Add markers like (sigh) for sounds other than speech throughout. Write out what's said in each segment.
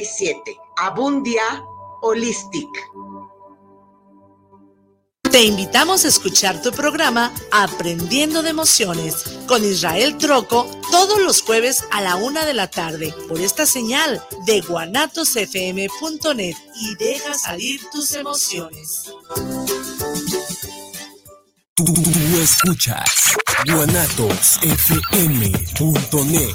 57. Abundia Holistic. Te invitamos a escuchar tu programa Aprendiendo de Emociones con Israel Troco todos los jueves a la una de la tarde por esta señal de guanatosfm.net y deja salir tus emociones. Tú, escuchas guanatosfm.net,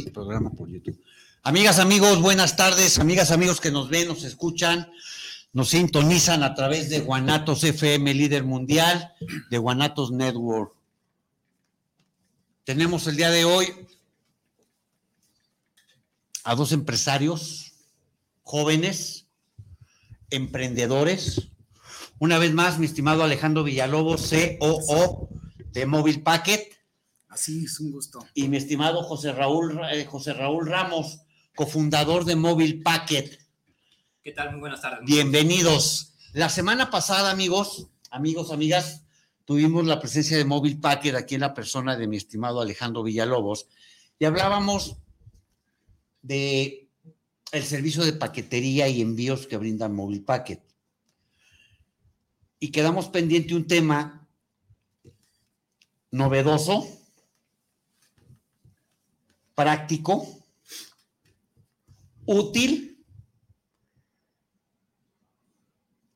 programa por YouTube. Amigas, amigos, buenas tardes. Amigas, amigos que nos ven, nos escuchan, nos sintonizan a través de Guanatos FM, líder mundial, de Guanatos Network. Tenemos el día de hoy a dos empresarios jóvenes, emprendedores. Una vez más, mi estimado Alejandro Villalobos, COO de Mobile Packet Así es, un gusto. Y mi estimado José Raúl, eh, José Raúl Ramos, cofundador de Mobile Packet. ¿Qué tal? Muy buenas tardes. Bienvenidos. La semana pasada, amigos, amigos, amigas, tuvimos la presencia de Mobile Packet aquí en la persona de mi estimado Alejandro Villalobos y hablábamos de el servicio de paquetería y envíos que brinda Mobile Packet. Y quedamos pendiente un tema novedoso, práctico, útil,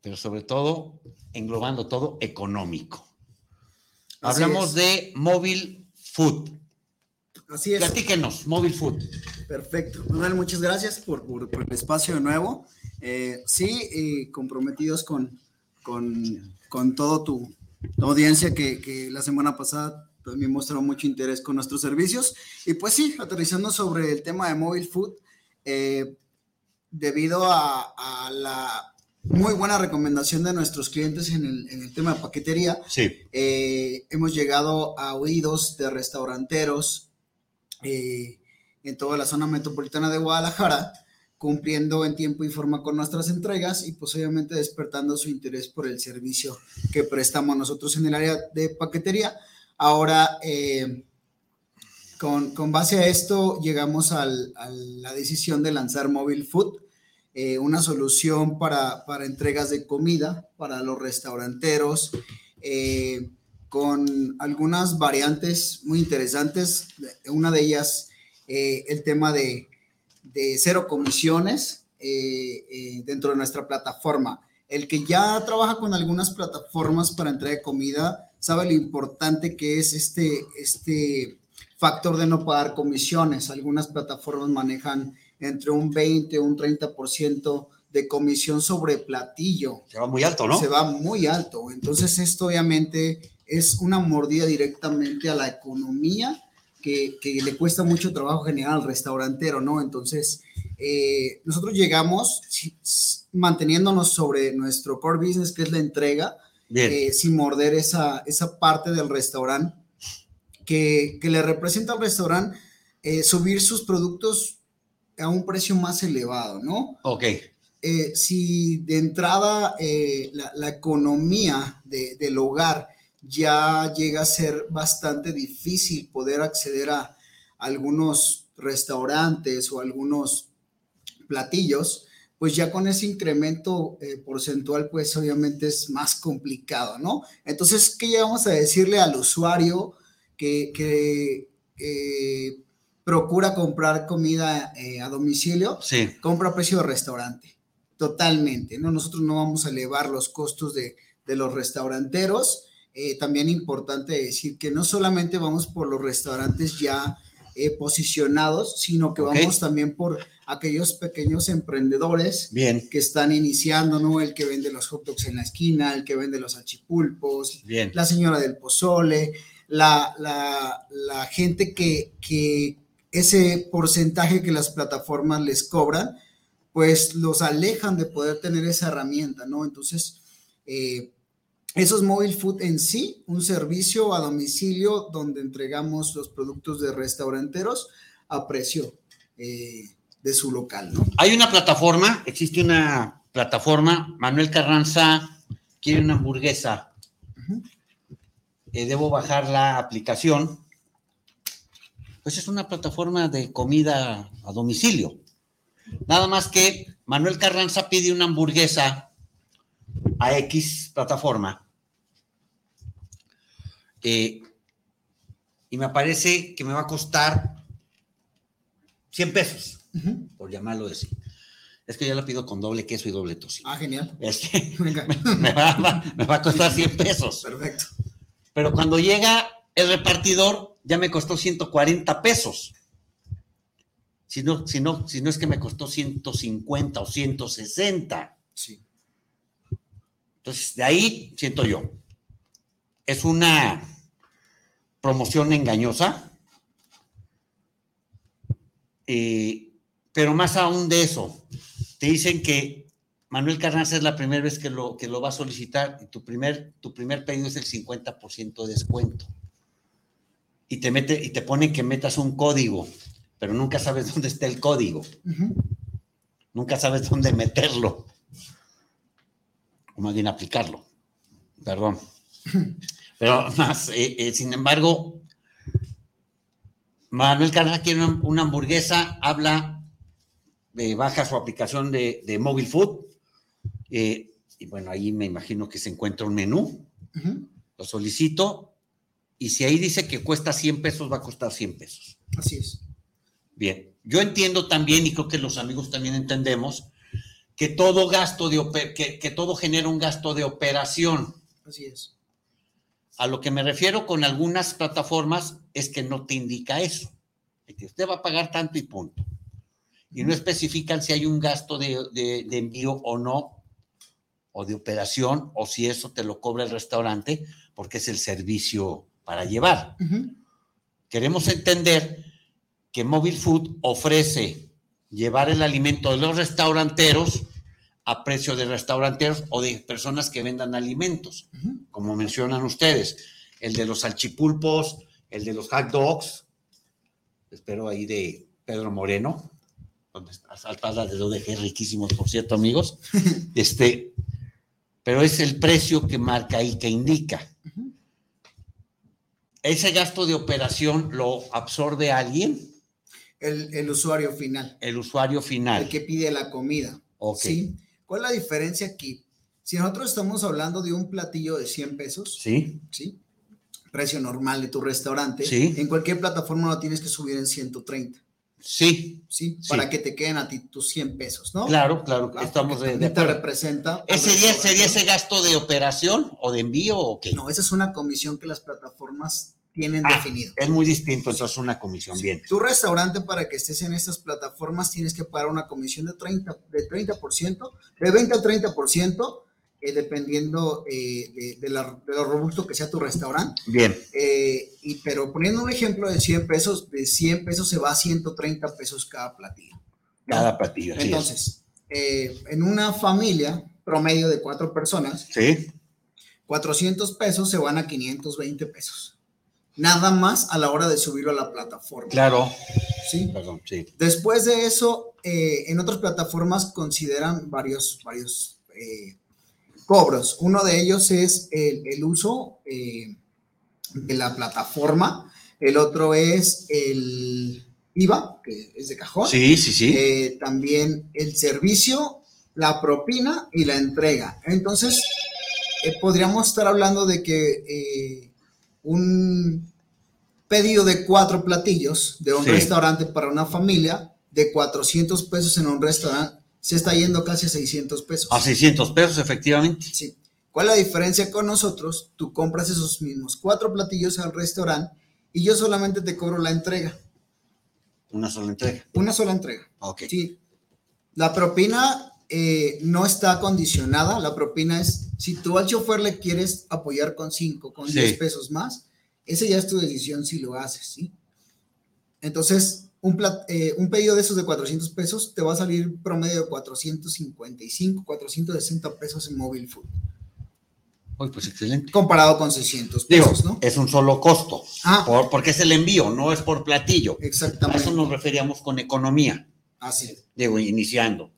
pero sobre todo, englobando todo, económico. Hablamos de móvil food. Así es. Platíquenos, móvil food. Perfecto. Manuel, muchas gracias por, el espacio de nuevo. Eh, sí, comprometidos con, con, todo tu, audiencia que, que, la semana pasada también mostró mucho interés con nuestros servicios. Y pues sí, aterrizando sobre el tema de mobile food, eh, debido a, la muy buena recomendación de nuestros clientes en el, tema de paquetería, sí. Eh, hemos llegado a oídos de restauranteros eh, en toda la zona metropolitana de Guadalajara, cumpliendo en tiempo y forma con nuestras entregas y pues obviamente despertando su interés por el servicio que prestamos nosotros en el área de paquetería Ahora, eh, con, base a esto, llegamos a la decisión de lanzar Mobile Food, eh, una solución para, entregas de comida para los restauranteros, eh, con algunas variantes muy interesantes. Una de ellas, el tema de, de cero comisiones dentro de nuestra plataforma. El que ya trabaja con algunas plataformas para entrega de comida, sabe lo importante que es este, este factor de no pagar comisiones. Algunas plataformas manejan entre un 20 o un 30% de comisión sobre platillo. Se va muy alto, ¿no? Se va muy alto. Entonces esto obviamente es una mordida directamente a la economía que, que le cuesta mucho trabajo generar al restaurantero, ¿no? Entonces, eh, nosotros llegamos manteniéndonos sobre nuestro core business, que es la entrega, eh, sin morder esa, esa parte del restaurante que, que, le representa al restaurante eh, subir sus productos a un precio más elevado, ¿no? Ok. Eh, si de entrada la, la, economía de, del hogar ya llega a ser bastante difícil poder acceder a algunos restaurantes o algunos platillos, pues ya con ese incremento eh, porcentual, pues obviamente es más complicado, ¿no? Entonces, ¿qué llegamos a decirle al usuario que, procura comprar comida eh, a domicilio? Sí. Compra a precio de restaurante, totalmente, ¿no? Nosotros no vamos a elevar los costos de, los restauranteros. Eh, también importante decir que no solamente vamos por los restaurantes ya eh, posicionados, sino que vamos también por aquellos pequeños emprendedores Bien, que están iniciando, ¿no? El que vende los hot dogs en la esquina, el que vende los achipulpos, bien. la señora del pozole, la, la, la gente que, que ese porcentaje que las plataformas les cobran, pues los alejan de poder tener esa herramienta, ¿no? Entonces, eh, eso es Mobile Food en sí, un servicio a domicilio donde entregamos los productos de restauranteros a precio eh, de su local, ¿no? Hay una plataforma, existe una plataforma, Manuel Carranza quiere una hamburguesa. Eh, debo bajar la aplicación. Pues es una plataforma de comida a domicilio. Nada más que Manuel Carranza pide una hamburguesa a X plataforma. Eh, y me parece que me va a costar 100 pesos por llamarlo así. Es que yo la pido con doble queso y doble tocino. Ah, genial. Este, (laughs) Venga, (laughs) me, va, va- me va a costar 100 pesos. perfecto. Pero cuando llega el repartidor, ya me costó 140 pesos. Si no, si no, si no es que me costó 150 o 160. Sí. Entonces, de ahí siento yo. Es una promoción engañosa. Eh, pero más aún de eso, te dicen que Manuel Carranza es la primera vez que lo, que lo va a solicitar y tu primer, tu primer pedido es el 50% de descuento. Y te, mete, y te ponen que metas un código, pero nunca sabes (laughs) dónde está el código. Nunca sabes dónde meterlo. O más bien aplicarlo. Perdón. (laughs) Pero más, eh, eh, sin embargo, Manuel Carranza quiere una, una hamburguesa, habla, eh, baja su aplicación de, de Mobile Food. eh, y bueno, ahí me imagino que se encuentra un menú. Lo solicito. Y si ahí dice que cuesta 100 pesos, va a costar 100 pesos. Así es. Bien, yo entiendo también, y creo que los amigos también entendemos, que todo gasto de que, que todo genera un gasto de operación. Así es. A lo que me refiero con algunas plataformas es que no te indica eso. Es que usted va a pagar tanto y punto. Y no especifican si hay un gasto de, de- de envío o no, o de operación, o si eso te lo cobra el restaurante, porque es el servicio para llevar. Queremos entender que Mobile Food ofrece llevar el alimento de los restauranteros a precio de restauranteros o de personas que vendan alimentos, como mencionan ustedes, el de los salchipulpos, el de los hot dogs, espero ahí de Pedro Moreno, donde está saltada de ODG, riquísimos, por cierto, amigos, (laughs) este, pero es el precio que marca y que indica. ¿Ese gasto de operación lo absorbe alguien? El, el usuario final, El usuario final. el que pide la comida. Ok. ¿sí? ¿Cuál es la diferencia aquí? Si nosotros estamos hablando de un platillo de 100 pesos, Sí, ¿sí? Precio normal de tu restaurante, Sí. en cualquier plataforma lo tienes que subir en 130, sí, ¿sí? Sí. Para que te queden a ti tus 100 pesos, ¿no? claro, claro, Ah, estamos de, de te representa. ¿Ese día sería ese gasto de operación o de envío o qué? No, esa es una comisión que las plataformas tienen Ah, definido. Es muy distinto, entonces una comisión, bien. Tu restaurante, para que estés en estas plataformas, tienes que pagar una comisión de 30%, de 30%, de 20 a 30%, eh, dependiendo eh, de, de la- de lo robusto que sea tu restaurante. Bien, Eh, y, pero poniendo un ejemplo de 100 pesos, de 100 pesos se va a 130 pesos cada platillo. cada platillo. es. Entonces, eh, en una familia promedio de cuatro personas, Sí, 400 pesos se van a 520 pesos. Nada más a la hora de subirlo a la plataforma. claro. ¿sí? Perdón, sí. Después de eso, eh, en otras plataformas consideran varios, varios eh, cobros. Uno de ellos es el, el uso eh, de la plataforma. El otro es el IVA, que es de cajón. Sí, sí, sí. Eh, también el servicio, la propina y la entrega. Entonces, eh, podríamos estar hablando de que eh, un pedido de cuatro platillos de un Sí. restaurante para una familia de 400 pesos en un restaurante se está yendo casi a 600 pesos. A 600 pesos, efectivamente. Sí. ¿Cuál es la diferencia con nosotros? Tú compras esos mismos cuatro platillos al restaurante y yo solamente te cobro la entrega. Una sola entrega. Una sola entrega. Ok. Sí. La propina eh, no está condicionada. La propina es, si tú al chofer le quieres apoyar con 5, con Sí. 10 pesos más, ese ya es tu decisión si lo haces, ¿sí? Entonces, un, eh, un pedido de esos de 400 pesos te va a salir promedio de 455, 460 pesos en móvil food, Uy, pues excelente. comparado con 600 Digo, pesos, ¿no? es un solo costo. Ah. Por- porque es el envío, no es por platillo. A Exactamente. eso nos referíamos con economía. Así es. Digo, iniciando.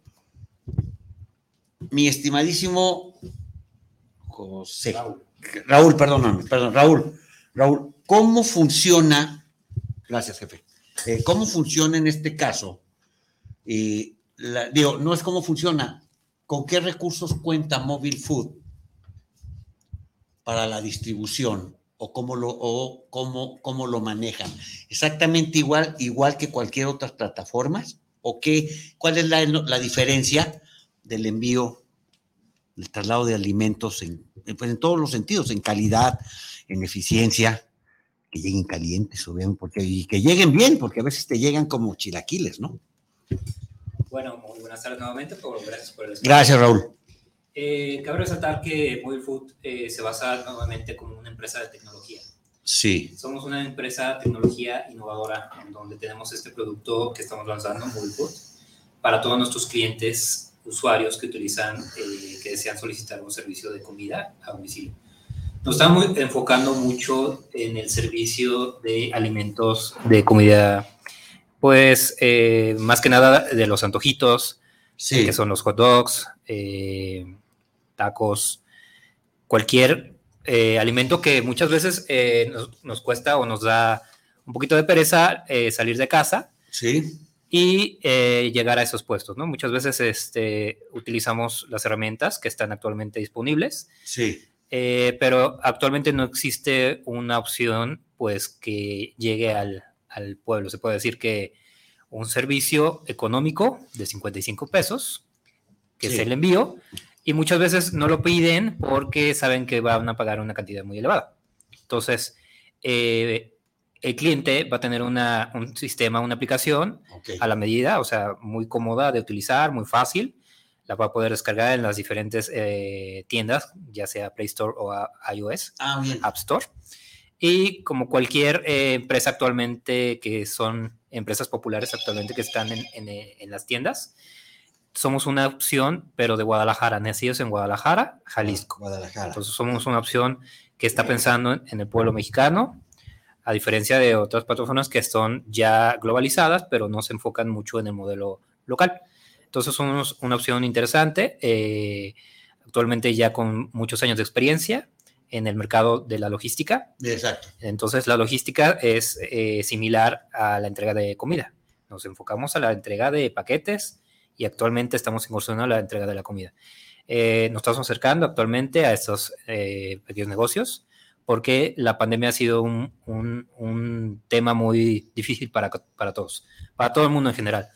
Mi estimadísimo José. Raúl. perdóname, perdón, Raúl. Raúl, ¿cómo funciona? Gracias, jefe. Eh, ¿Cómo funciona en este caso? Eh, la- digo, no es cómo funciona. ¿Con qué recursos cuenta Mobile Food para la distribución? ¿O cómo lo, o cómo, cómo lo manejan? ¿Exactamente igual, igual que cualquier otra plataforma? ¿O qué, cuál es la, la diferencia del envío, del traslado de alimentos en, en, pues, en todos los sentidos, en calidad, en eficiencia, que lleguen calientes, obviamente, porque, y que lleguen bien, porque a veces te llegan como chilaquiles, ¿no? Bueno, muy buenas tardes nuevamente, por, gracias por el espacio. Gracias, Raúl. Eh, cabe resaltar que Mobile Food eh, se basa nuevamente como una empresa de tecnología. Sí, Somos una empresa de tecnología innovadora en donde tenemos este producto que estamos lanzando, Mobile Food, para todos nuestros clientes, usuarios que utilizan, eh, que desean solicitar un servicio de comida a domicilio. Nos estamos enfocando mucho en el servicio de alimentos de comida, pues eh, más que nada de los antojitos, sí. que son los hot dogs, eh, tacos, cualquier eh, alimento que muchas veces eh, nos, nos cuesta o nos da un poquito de pereza eh, salir de casa Sí, y eh, llegar a esos puestos, ¿no? Muchas veces este, utilizamos las herramientas que están actualmente disponibles, sí, eh, pero actualmente no existe una opción pues que llegue al, al pueblo. Se puede decir que un servicio económico de 55 pesos, que Sí. es el envío, y muchas veces no lo piden porque saben que van a pagar una cantidad muy elevada. Entonces, eh, el cliente va a tener una- un sistema, una aplicación ok. a la medida, o sea, muy cómoda de utilizar, muy fácil. La va a poder descargar en las diferentes eh, tiendas, ya sea Play Store o a- iOS, Ah. App Store. Y como cualquier eh, empresa actualmente, que son empresas populares actualmente que están en, en, eh, en las tiendas, somos una opción, pero de Guadalajara, nacidos en Guadalajara, Jalisco. Guadalajara. Entonces somos una opción que está pensando en, en el pueblo mexicano, a diferencia de otras plataformas que son ya globalizadas, pero no se enfocan mucho en el modelo local. Entonces somos una opción interesante, eh, actualmente ya con muchos años de experiencia en el mercado de la logística. Exacto. Entonces la logística es eh, similar a la entrega de comida. Nos enfocamos a la entrega de paquetes y actualmente estamos incursionando a la entrega de la comida. Eh, nos estamos acercando actualmente a estos eh, pequeños negocios porque la pandemia ha sido un, un- un tema muy difícil para, para todos, para todo el mundo en general.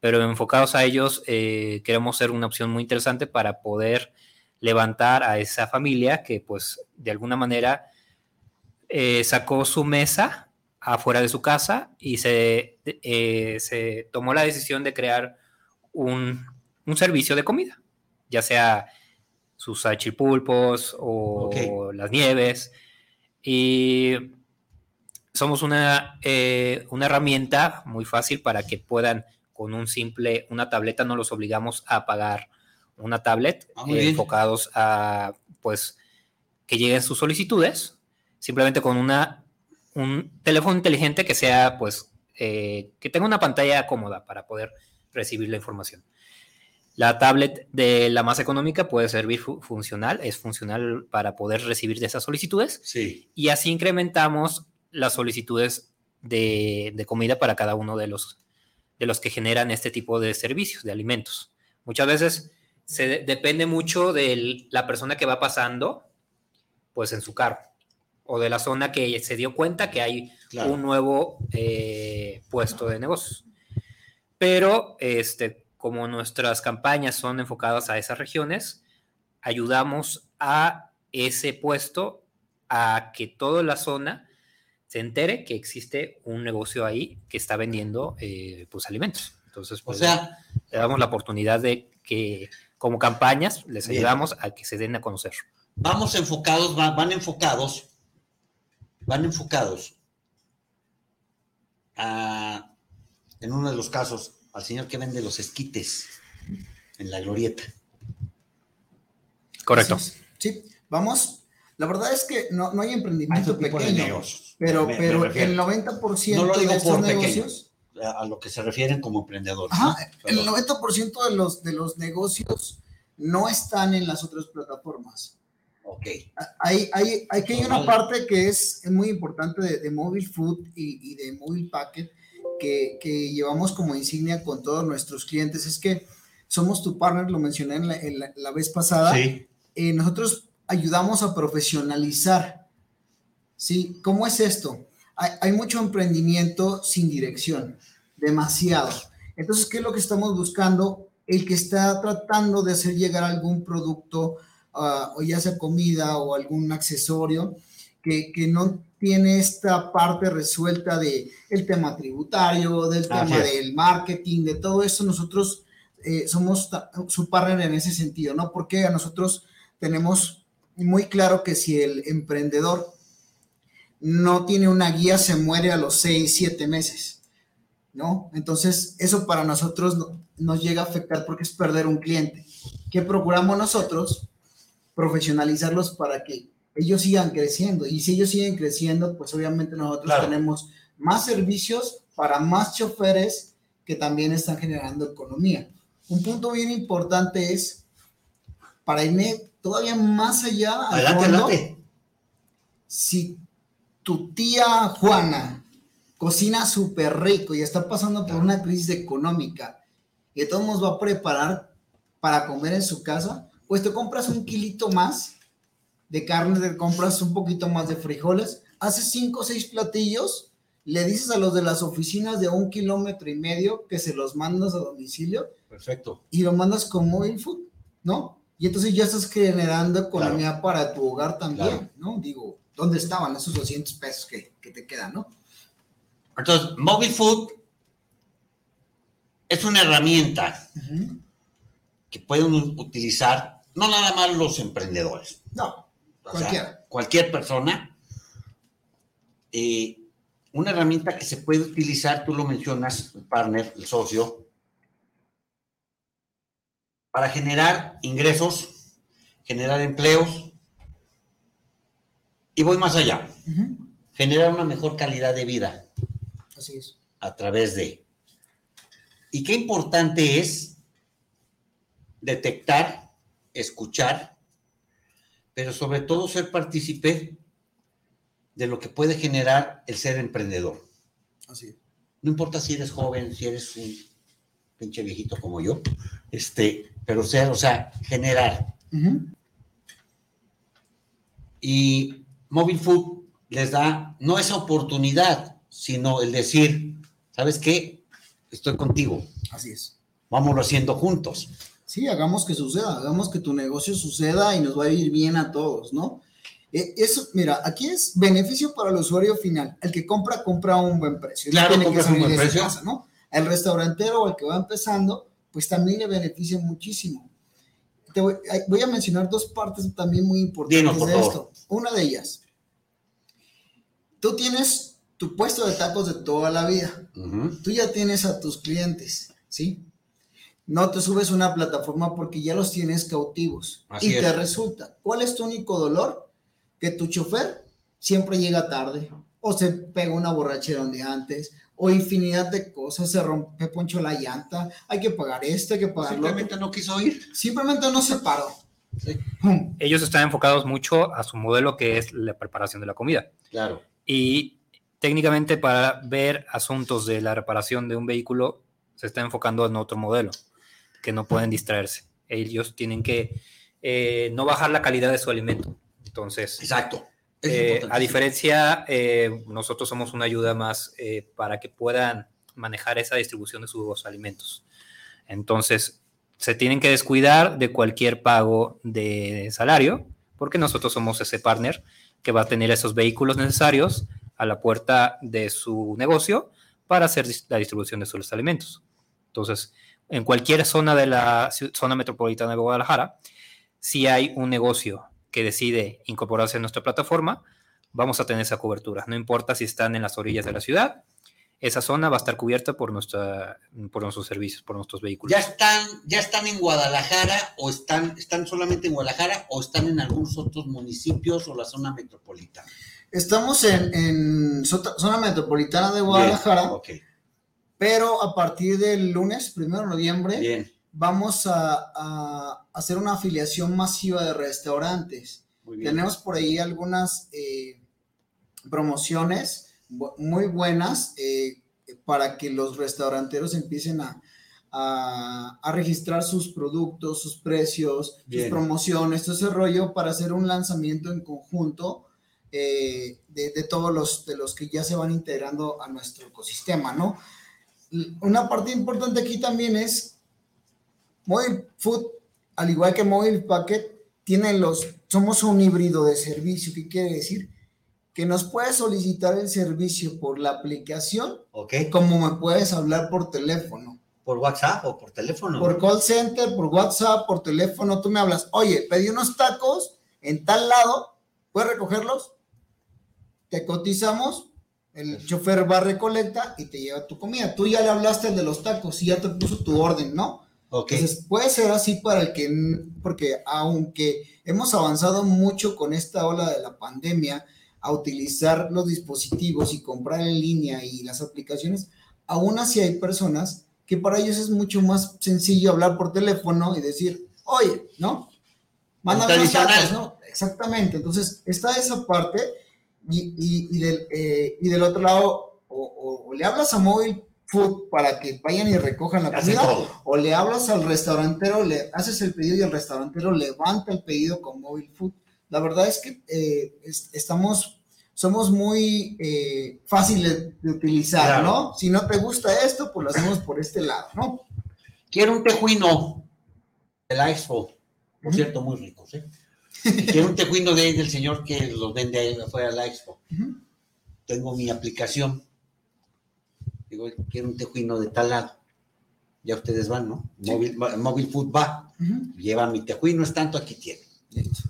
Pero enfocados a ellos, eh, queremos ser una opción muy interesante para poder levantar a esa familia que pues de alguna manera eh, sacó su mesa afuera de su casa y se, eh, se tomó la decisión de crear un, un servicio de comida, ya sea sus achipulpos o las nieves. Y somos una, eh, una herramienta muy fácil para que puedan con un simple, una tableta, no los obligamos a pagar una tablet, Ah, eh, enfocados a, pues, que lleguen sus solicitudes, simplemente con una, un teléfono inteligente que sea, pues, eh, que tenga una pantalla cómoda para poder recibir la información. La tablet de la más económica puede servir fu- funcional, es funcional para poder recibir de esas solicitudes Sí, y así incrementamos las solicitudes de, de comida para cada uno de los, de los que generan este tipo de servicios, de alimentos. Muchas veces se de- depende mucho de la persona que va pasando, pues en su carro, o de la zona que se dio cuenta que hay claro. un nuevo eh, puesto de negocios. Pero este, como nuestras campañas son enfocadas a esas regiones, ayudamos a ese puesto a que toda la zona se entere que existe un negocio ahí que está vendiendo eh, pues alimentos. Entonces, O pues, sea, le damos la oportunidad de que como campañas les Bien. ayudamos a que se den a conocer. vamos enfocados, va- van enfocados, van enfocados a, en uno de los casos, al señor que vende los esquites en la glorieta. Correcto. Sí, vamos. La verdad es que no, no hay emprendimiento de pequeño, negocios. pero, Me- pero el 90% No lo digo de estos por negocios, a a lo que se refieren como emprendedores. ajá, ¿no? el Perdón. 90% de los, de los negocios no están en las otras plataformas. Ok. Hay, hay, hay que hay una parte que es, es muy importante de, de Mobile Food y, y de Mobile Packet que, que llevamos como insignia con todos nuestros clientes. Es que somos tu partner, lo mencioné en la, en la- la vez pasada. Sí. eh, nosotros ayudamos a profesionalizar. ¿Sí? ¿Cómo es esto? Hay, hay mucho emprendimiento sin dirección, demasiado. Entonces, ¿qué es lo que estamos buscando? El que está tratando de hacer llegar algún producto, ah, o ya sea comida o algún accesorio, que, que no tiene esta parte resuelta de el tema tributario, del tema del marketing, de todo eso, nosotros eh, somos su partner en ese sentido, ¿no? Porque a nosotros tenemos muy claro que si el emprendedor no tiene una guía, se muere a los seis, siete meses, ¿no? Entonces, eso para nosotros no- nos llega a afectar porque es perder un cliente. ¿Qué procuramos nosotros? Profesionalizarlos para que ellos sigan creciendo. Y si ellos siguen creciendo, pues obviamente nosotros Claro. tenemos más servicios para más choferes que también están generando economía. Un punto bien importante es, para irme todavía más allá, al Adelante, fondo, adelante. si tu tía Juana cocina súper rico y está pasando por una crisis económica y de todos modos va a preparar para comer en su casa, pues te compras un kilito más de carne, te compras un poquito más de frijoles, haces cinco o seis platillos, le dices a los de las oficinas de un kilómetro y medio que se los mandas a domicilio Perfecto. y lo mandas con mobile food, ¿no? Y entonces ya estás generando economía para tu hogar también, Claro. ¿no? Digo, ¿dónde estaban esos 200 pesos que, que te quedan, no? Entonces, Mobile Food es una herramienta que pueden utilizar no nada más los emprendedores, No, sea, cualquiera. cualquier persona. Eh, una herramienta que se puede utilizar, tú lo mencionas, el partner, el socio, para generar ingresos, generar empleos. Y voy más allá, generar una mejor calidad de vida Así es. a través de. Y qué importante es detectar, escuchar, pero sobre todo ser partícipe de lo que puede generar el ser emprendedor. Así es. No importa si eres joven, si eres un pinche viejito como yo, este, pero ser, o sea, generar. Y Mobile Food les da no esa oportunidad, sino el decir, ¿sabes qué? Estoy contigo, Así es. vámonos haciendo juntos. Sí, hagamos que suceda, hagamos que tu negocio suceda y nos va a ir bien a todos, ¿no? Eh, Eso, mira, aquí es beneficio para el usuario final. El que compra, compra a un buen precio. Claro, tiene que a un salir buen de precio. casa, ¿no? El restaurantero o el que va empezando, pues también le beneficia muchísimo. Te voy, a mencionar dos partes también muy importantes Dinos, de favor. esto. Una de ellas, tú tienes tu puesto de tacos de toda la vida tú ya tienes a tus clientes, ¿sí? No te subes a una plataforma porque ya los tienes cautivos. Así y te es. resulta, ¿cuál es tu único dolor? Que tu chofer siempre llega tarde, o se pega una borrachera donde antes, o infinidad de cosas, se rompe poncho la llanta, hay que pagar esto, hay que pagar lo otro. Simplemente no quiso ir. Simplemente no se paró. Sí. Ellos están enfocados mucho a su modelo que es la preparación de la comida. Claro. Y técnicamente para ver asuntos de la reparación de un vehículo se está enfocando en otro modelo, que no pueden distraerse. Ellos tienen que eh, no bajar la calidad de su alimento. Entonces, Exacto. Eh, a diferencia, eh, nosotros somos una ayuda más para que puedan manejar esa distribución de sus alimentos. Entonces, se tienen que descuidar de cualquier pago de salario, porque nosotros somos ese partner que va a tener esos vehículos necesarios a la puerta de su negocio para hacer la distribución de sus alimentos. Entonces, en cualquier zona de la zona metropolitana de Guadalajara, si hay un negocio que decide incorporarse a nuestra plataforma, vamos a tener esa cobertura. No importa si están en las orillas de la ciudad, esa zona va a estar cubierta por, nuestra, por nuestros servicios, por nuestros vehículos. ¿Ya están, ya están en Guadalajara o están, están solamente en Guadalajara o están en algunos otros municipios o la zona metropolitana? Estamos en, en zona metropolitana de Guadalajara, Bien, pero a partir del lunes, primero de noviembre, bien, vamos a, a hacer una afiliación masiva de restaurantes. Tenemos por ahí algunas eh, promociones muy buenas eh, para que los restauranteros empiecen a, a- a registrar sus productos, sus precios, Bien. sus promociones, todo ese rollo para hacer un lanzamiento en conjunto eh, de, de todos los, de los que ya se van integrando a nuestro ecosistema, ¿no? Una parte importante aquí también es Mobile Food, al igual que Mobile Packet, tiene los, somos un híbrido de servicio. ¿Qué quiere decir? Que nos puedes solicitar el servicio por la aplicación, Ok, como me puedes hablar por teléfono. por WhatsApp o por teléfono. Por call center, por WhatsApp, por teléfono, tú me hablas, oye, pedí unos tacos en tal lado, ¿puedes recogerlos? Te cotizamos, el chofer va, recolecta y te lleva tu comida. Tú ya le hablaste al de los tacos y ya te puso tu orden, ¿no? ok, Entonces puede ser así para el que, porque aunque hemos avanzado mucho con esta ola de la pandemia a utilizar los dispositivos y comprar en línea y las aplicaciones, aún así hay personas que para ellos es mucho más sencillo hablar por teléfono y decir, oye, ¿no? Mándame Tradicional. tacos, ¿no? Exactamente. Entonces está esa parte y, y- y del, eh, y del otro lado, o, o- o le hablas a Mobile Food para que vayan y recojan la comida, o le hablas al restaurantero, le haces el pedido y el restaurantero levanta el pedido con Mobile Food. La verdad es que eh, es- estamos, somos muy eh, fáciles de utilizar, Claro. ¿no? Si no te gusta esto, pues lo hacemos por este lado, ¿no? Quiero un tejuino de la Expo, por cierto, muy ricos, ¿eh? Quiero un tejuino de ahí del señor que los vende ahí afuera de la Expo. Tengo mi aplicación. Digo, quiero un tejuino de tal lado. Ya ustedes van, ¿no? Sí. Móvil, Móvil Food va, lleva mi tejuino, es tanto, aquí tiene. Listo.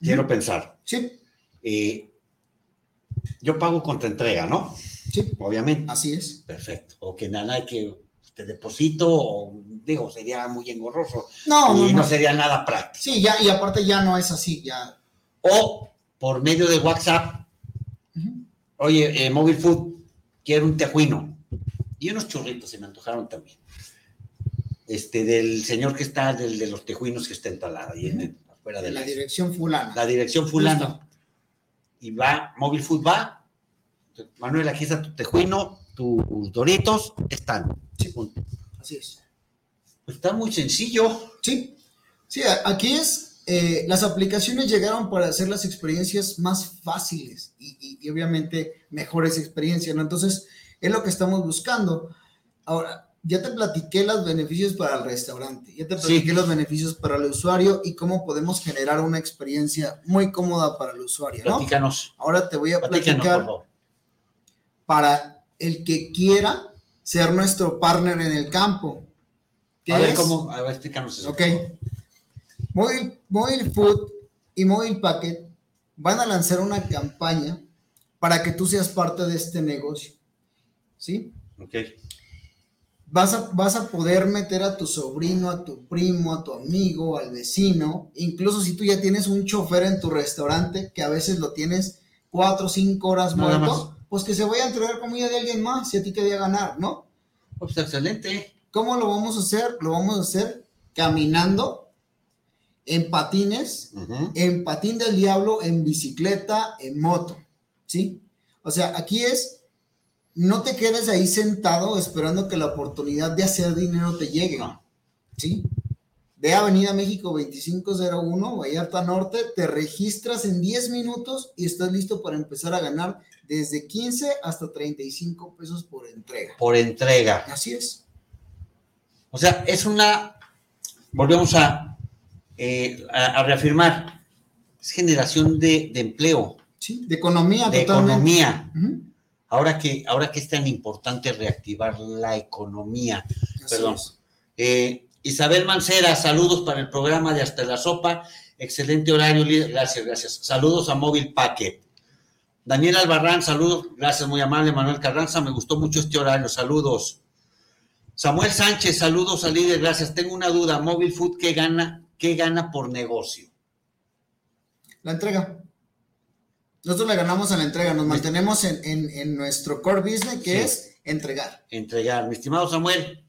Quiero pensar. Sí, eh, yo pago contra entrega, ¿no? sí, Obviamente. así es. Perfecto. O que nada hay que te deposito, o digo, sería muy engorroso. No, no, y no no. sería nada práctico. Sí, ya, y aparte ya no es así, ya. O por medio de WhatsApp, oye, eh, Mobile Food, quiero un tejuino. Y unos churritos se me antojaron también. Este, del señor que está, del de los tejuinos que está entalada ahí en el- afuera de la la, dirección fulana. la dirección fulano. Y va, Mobile Food va. Manuel, aquí está tu tejuino, tus doritos, están. Sí. Punto. Así es. Pues está muy sencillo. Sí, sí, aquí es, eh, las aplicaciones llegaron para hacer las experiencias más fáciles y, y- y obviamente mejores experiencias, ¿no? Entonces, es lo que estamos buscando. Ahora, ya te platiqué los beneficios para el restaurante, ya te Sí. platiqué los beneficios para el usuario y cómo podemos generar una experiencia muy cómoda para el usuario, ¿no? Platícanos. Ahora te voy a Platícanos, por platicar favor. para el que quiera ser nuestro partner en el campo. ¿Qué A ver es? cómo, a ver, explícanos eso. Ok. Mobile, Mobile Food y Mobile Packet van a lanzar una campaña para que tú seas parte de este negocio. ¿Sí? Ok. Vas a, vas a poder meter a tu sobrino, a tu primo, a tu amigo, al vecino, incluso si tú ya tienes un chofer en tu restaurante, que a veces lo tienes cuatro o cinco horas muerto, pues que se vaya a entregar comida de alguien más, si a ti quería ganar, ¿no? Pues excelente. ¿Cómo lo vamos a hacer? Lo vamos a hacer caminando, en patines, Ujú. en patín del diablo, en bicicleta, en moto, ¿sí? O sea, aquí es, no te quedes ahí sentado esperando que la oportunidad de hacer dinero te llegue. ¿sí? Ve a Avenida México 2501, Vallarta Norte, te registras en 10 minutos y estás listo para empezar a ganar desde 15 hasta 35 pesos por entrega. Por entrega. Así es. O sea, es una. Volvemos a, eh, a, a reafirmar. Es generación de, de empleo. Sí, de economía de totalmente. economía. Ahora que, ahora que es tan importante reactivar la economía. así Perdón. Eh, Isabel Mancera, saludos para el programa de Hasta la Sopa. Excelente horario, líder. Gracias, gracias. Saludos a Móvil Packet. Daniel Albarrán, saludos. Gracias, muy amable. Manuel Carranza, me gustó mucho este horario. Saludos. Samuel Sánchez, saludos al líder. Gracias. Tengo una duda. Móvil Food, ¿qué gana? ¿Qué gana por negocio? La entrega. Nosotros le ganamos a la entrega, nos mantenemos en, en- en nuestro core business que Sí. es entregar. Entregar. Mi estimado Samuel,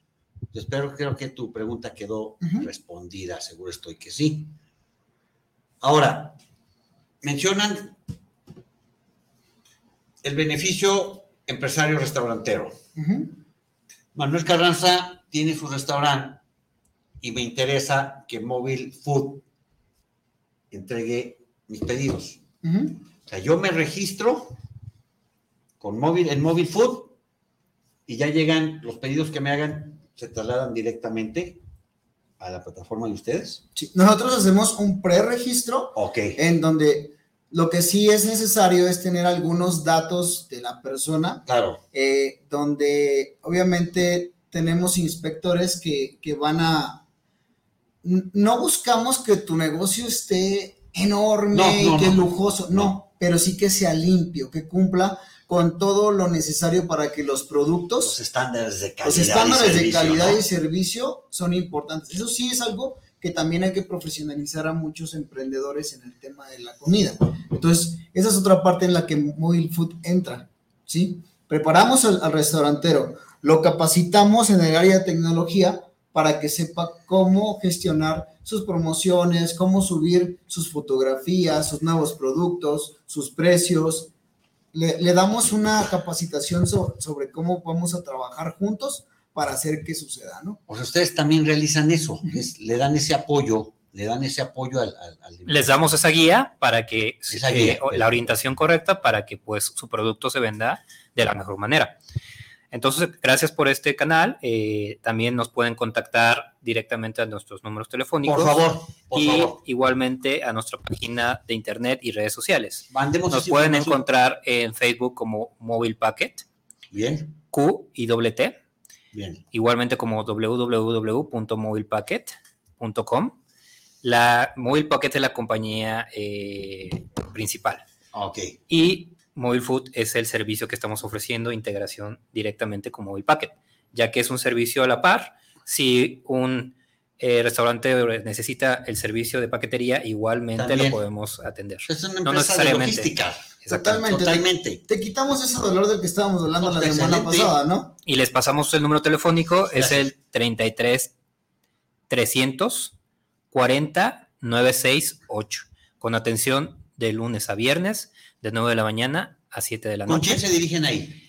yo espero, creo que tu pregunta quedó respondida. Seguro estoy que sí. Ahora, mencionan el beneficio empresario restaurantero. Manuel Carranza tiene su restaurante y me interesa que Móvil Food entregue mis pedidos. O sea, yo me registro con móvil, en Móvil Food y ya llegan los pedidos que me hagan, se trasladan directamente a la plataforma de ustedes. Sí, Nosotros hacemos un preregistro Ok. en donde lo que sí es necesario es tener algunos datos de la persona, Claro, eh, donde obviamente tenemos inspectores que, que van a... No buscamos que tu negocio esté enorme No, y que no. lujoso, no, pero sí que sea limpio, que cumpla con todo lo necesario para que los productos los estándares de calidad. los y estándares de servicio, calidad ¿no? y servicio son importantes. Eso sí es algo que también hay que profesionalizar a muchos emprendedores en el tema de la comida. Entonces, esa es otra parte en la que Mobile Food entra, ¿sí? Preparamos al, al restaurantero, lo capacitamos en el área de tecnología para que sepa cómo gestionar sus promociones, cómo subir sus fotografías, sus nuevos productos, sus precios, le, damos una capacitación so- sobre cómo vamos a trabajar juntos para hacer que suceda, ¿no? Pues ustedes también realizan eso, es- le dan ese apoyo, le dan ese apoyo al... al- al- Les damos esa guía para que Esa eh, guía. la orientación correcta para que pues su producto se venda de la mejor manera. Entonces, gracias por este canal. eh, también nos pueden contactar directamente a nuestros números telefónicos. Por favor, por y favor, igualmente a nuestra página de internet y redes sociales. mandemos Nos pueden encontrar en Facebook como Mobile Packet, Bien, Q y doble T, bien. igualmente como www.mobilepacket.com. La Mobile Packet es la compañía eh, principal Ok, y Mobile Food es el servicio que estamos ofreciendo, integración directamente con Mobile Packet, ya que es un servicio a la par. Si un eh, restaurante necesita el servicio de paquetería, igualmente También. lo podemos atender. es una No empresa de necesariamente. logística. Totalmente. Totalmente. Te quitamos ese dolor del que estábamos hablando la semana pasada, ¿no? Y les pasamos el número telefónico, es el 33 300 40 968, con atención de lunes a viernes, de 9 de la mañana a 7 de la ¿Con noche. quién se dirigen ahí?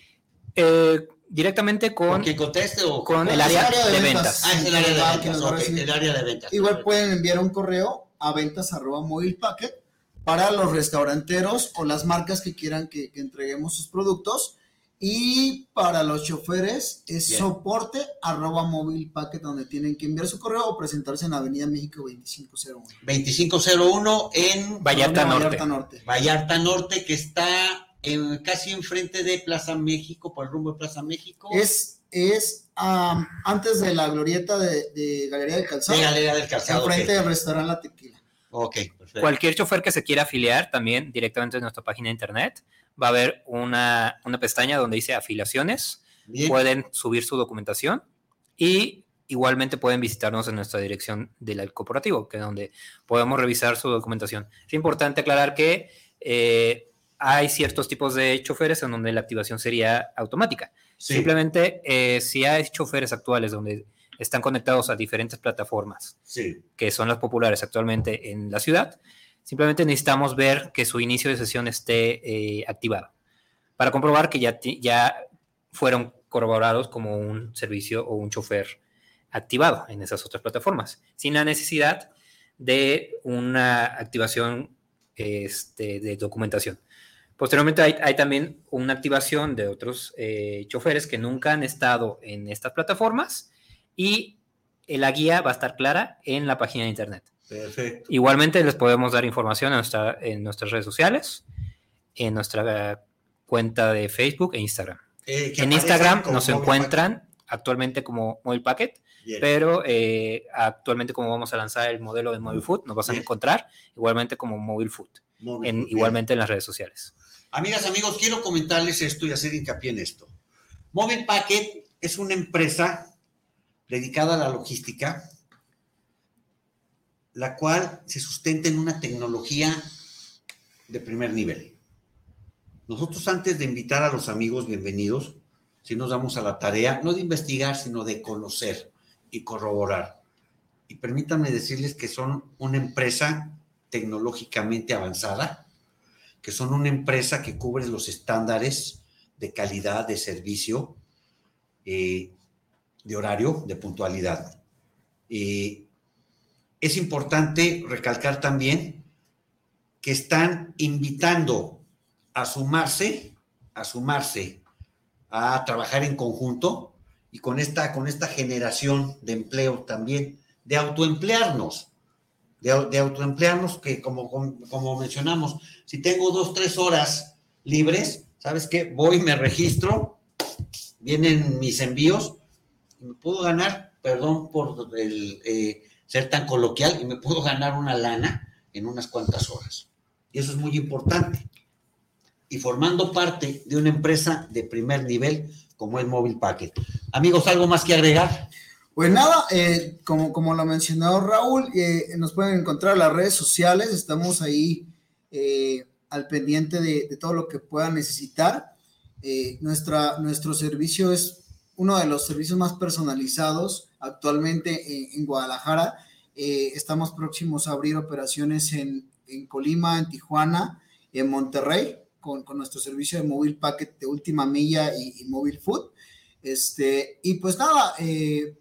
Eh, directamente con, ¿Con quien conteste o con el área, área de de ventas. ventas. Ah, es el área de ventas. el área de. Igual pueden enviar un correo a ventas arroba mobile packet para los restauranteros o las marcas que quieran que, que entreguemos sus productos. Y para los choferes es Bien. soporte arroba mobile packet donde tienen que enviar su correo o presentarse en Avenida México 2501. 2501 en Vallarta Norte. Vallarta Norte. Vallarta Norte, que está en- casi enfrente de Plaza México, por el rumbo de Plaza México. Es, es am, antes de la glorieta de, de Galería del Calzado, de Galería del Calzado. enfrente ok. del restaurante La Tequila. Ok, perfecto. Cualquier chofer que se quiera afiliar también directamente en nuestra página de internet, va a haber una, una pestaña donde dice afiliaciones, Bien. pueden subir su documentación y igualmente pueden visitarnos en nuestra dirección del corporativo, que es donde podemos revisar su documentación. Es importante aclarar que eh, hay ciertos tipos de choferes en donde la activación sería automática. Sí. Simplemente, eh, si hay choferes actuales donde están conectados a diferentes plataformas, Sí. que son las populares actualmente en la ciudad, simplemente necesitamos ver que su inicio de sesión esté eh, activado para comprobar que ya fueron corroborados como un servicio o un chofer activado en esas otras plataformas, sin la necesidad de una activación este, de documentación. Posteriormente hay, hay también una activación de otros eh, choferes que nunca han estado en estas plataformas y eh, la guía va a estar clara en la página de internet. Perfecto. Igualmente les podemos dar información en, nuestra- en nuestras redes sociales en nuestra cuenta de Facebook e Instagram. Eh, En Instagram nos encuentran actualmente como Mobile Packet. Bien. pero eh, actualmente como vamos a lanzar el modelo de Mobile Food, nos vas a encontrar igualmente como Mobile Food, Mobile en, Food, bien. igualmente en las redes sociales. Amigas, amigos, quiero comentarles esto y hacer hincapié en esto. Mobile Packet es una empresa dedicada a la logística, la cual se sustenta en una tecnología de primer nivel. Nosotros antes de invitar a los amigos bienvenidos, si nos damos a la tarea, no de investigar, sino de conocer y corroborar. Y permítanme decirles que son una empresa tecnológicamente avanzada, que son una empresa que cubre los estándares de calidad, de servicio, eh, de horario, de puntualidad. Eh, es importante recalcar también que están invitando a sumarse, a sumarse, a trabajar en conjunto y con esta, con esta generación de empleo también, de autoemplearnos, de, de autoemplearnos que como, como, mencionamos, si tengo dos, tres horas libres, ¿sabes qué? Voy, me registro, vienen mis envíos y me puedo ganar, perdón por el, eh, ser tan coloquial, y me puedo ganar una lana en unas cuantas horas. Y eso es muy importante. Y formando parte de una empresa de primer nivel como es Mobile Packet. Amigos, ¿algo más que agregar? Pues nada, eh, como, como lo mencionó Raúl, eh, nos pueden encontrar en las redes sociales, estamos ahí eh, al pendiente de, todo lo que puedan necesitar. Nuestra, nuestro servicio es uno de los servicios más personalizados actualmente en, Guadalajara. Estamos próximos a abrir operaciones en, en Colima, en Tijuana, en Monterrey, con, con nuestro servicio de Mobile Packet de última milla y, y Mobile Food. Este, y pues nada, eh,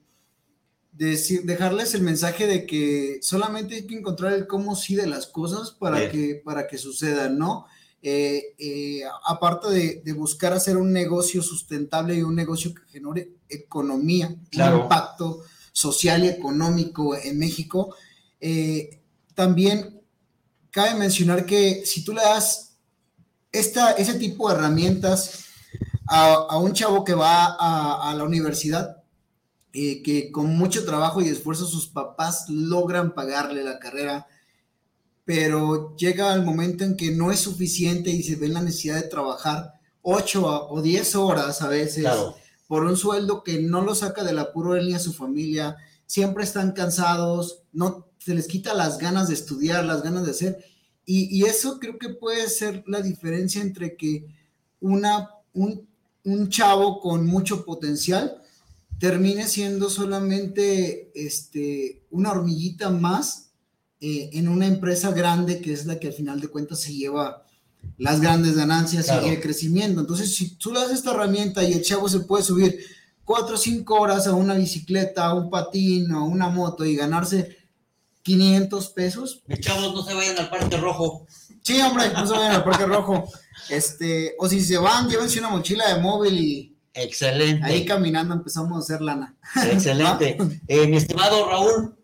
decir, dejarles el mensaje de que solamente hay que encontrar el cómo sí de las cosas para, Bien. que, para que sucedan, ¿no? Eh, eh, aparte de, de buscar hacer un negocio sustentable y un negocio que genere economía, Claro. un impacto social y económico en México, eh, también cabe mencionar que si tú le das esta, ese tipo de herramientas a, a un chavo que va a, a la universidad, eh, que con mucho trabajo y esfuerzo sus papás logran pagarle la carrera, pero llega el momento en que no es suficiente y se ve la necesidad de trabajar 8 o 10 horas a veces Claro. por un sueldo que no lo saca del apuro él ni a su familia, siempre están cansados, no se les quita las ganas de estudiar, las ganas de hacer, y, y eso creo que puede ser la diferencia entre que una, un, un chavo con mucho potencial termine siendo solamente este, una hormiguita más eh, en una empresa grande que es la que al final de cuentas se lleva las grandes ganancias Claro. y el crecimiento. Entonces, si tú le das esta herramienta y el chavo se puede subir cuatro o cinco horas a una bicicleta, a un patín o a una moto y ganarse 500 pesos, Mis chavos, no se vayan al Parque Rojo. sí, hombre, no se vayan al Parque Rojo. Este, o si se van, llévense una mochila de móvil y Excelente. ahí caminando empezamos a hacer lana. Excelente. (laughs) Eh, mi estimado Raúl,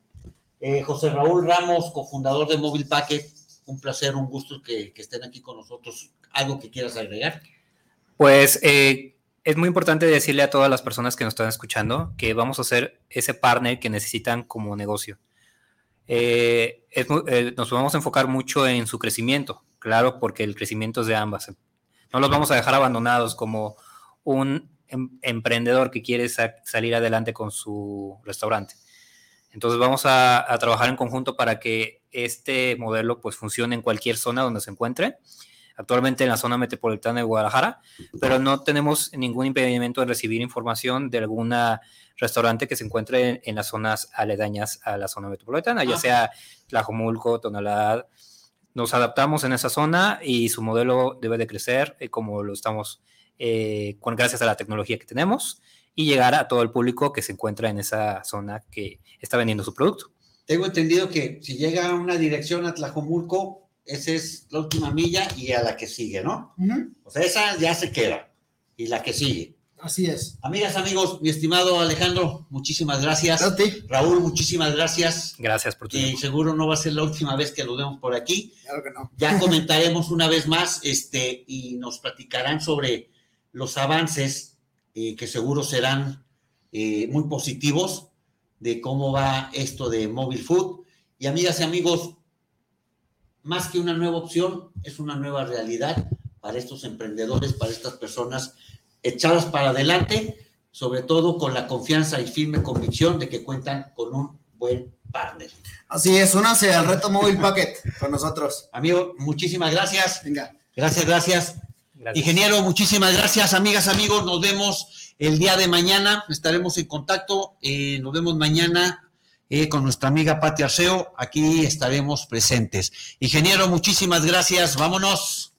eh, José Raúl Ramos, cofundador de Mobile Packet, un placer, un gusto que, que estén aquí con nosotros. ¿Algo que quieras agregar? Pues eh, es muy importante decirle a todas las personas que nos están escuchando que vamos a ser ese partner que necesitan como negocio. Eh, es eh, nos vamos a enfocar mucho en su crecimiento, claro, porque el crecimiento es de ambas. No los vamos a dejar abandonados como un em- emprendedor que quiere sa- salir adelante con su restaurante. Entonces vamos a, a trabajar en conjunto para que este modelo pues funcione en cualquier zona donde se encuentre. Actualmente en la zona metropolitana de Guadalajara, pero no tenemos ningún impedimento de recibir información de alguna restaurante que se encuentre en, en las zonas aledañas a la zona metropolitana, ya Ah. sea Tlajomulco, Tonalá. Nos adaptamos en esa zona y su modelo debe de crecer eh, como lo estamos eh, con gracias a la tecnología que tenemos y llegar a todo el público que se encuentra en esa zona que está vendiendo su producto. Tengo entendido que si llega a una dirección a Tlajomulco, esa es la última milla y a la que sigue, ¿no? Ujú. O sea, esa ya se queda. Y la que sigue. Así es. Amigas, amigos, mi estimado Alejandro, muchísimas gracias. A ti. Raúl, muchísimas gracias. Gracias por tu tiempo. seguro no va a ser la última vez que lo vemos por aquí. Claro que no. Ya comentaremos una vez más este, y nos platicarán sobre los avances eh, que seguro serán eh, muy positivos de cómo va esto de Mobile Food. Y amigas y amigos, más que una nueva opción, es una nueva realidad para estos emprendedores, para estas personas echadas para adelante, sobre todo con la confianza y firme convicción de que cuentan con un buen partner. Así es, únanse al reto móvil packet con nosotros. Amigo, muchísimas gracias. Venga. Gracias, gracias. Ingeniero, muchísimas gracias, amigas, amigos. Nos vemos el día de mañana. Estaremos en contacto. Eh, nos vemos mañana eh, con nuestra amiga Pati Arceo. Aquí estaremos presentes. Ingeniero, muchísimas gracias. Vámonos.